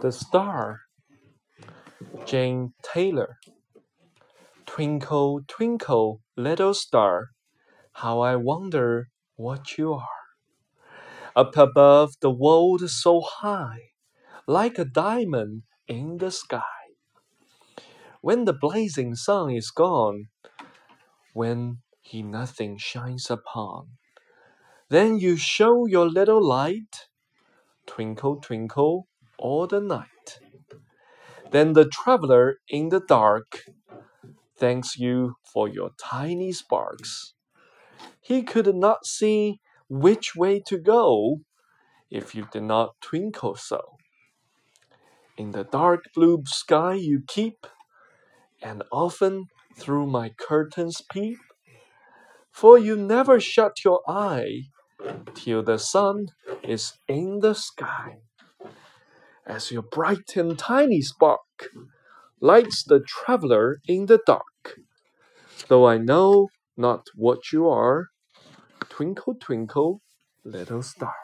The Star, Jane Taylor. Twinkle, twinkle, little star, how I wonder what you are. Up above the world so high, like a diamond in the sky. When the blazing sun is gone, when he nothing shines upon, then you show your little light, twinkle, twinkle, all the night. Then the traveler in the dark thanks you for your tiny sparks. He could not see which way to go if you did not twinkle so. In the dark blue sky you keep, and often through my curtains peep, for you never shut your eye till the sun is in the sky as your bright and tiny spark lights the traveler in the dark. Though I know not what you are, twinkle, twinkle, little star.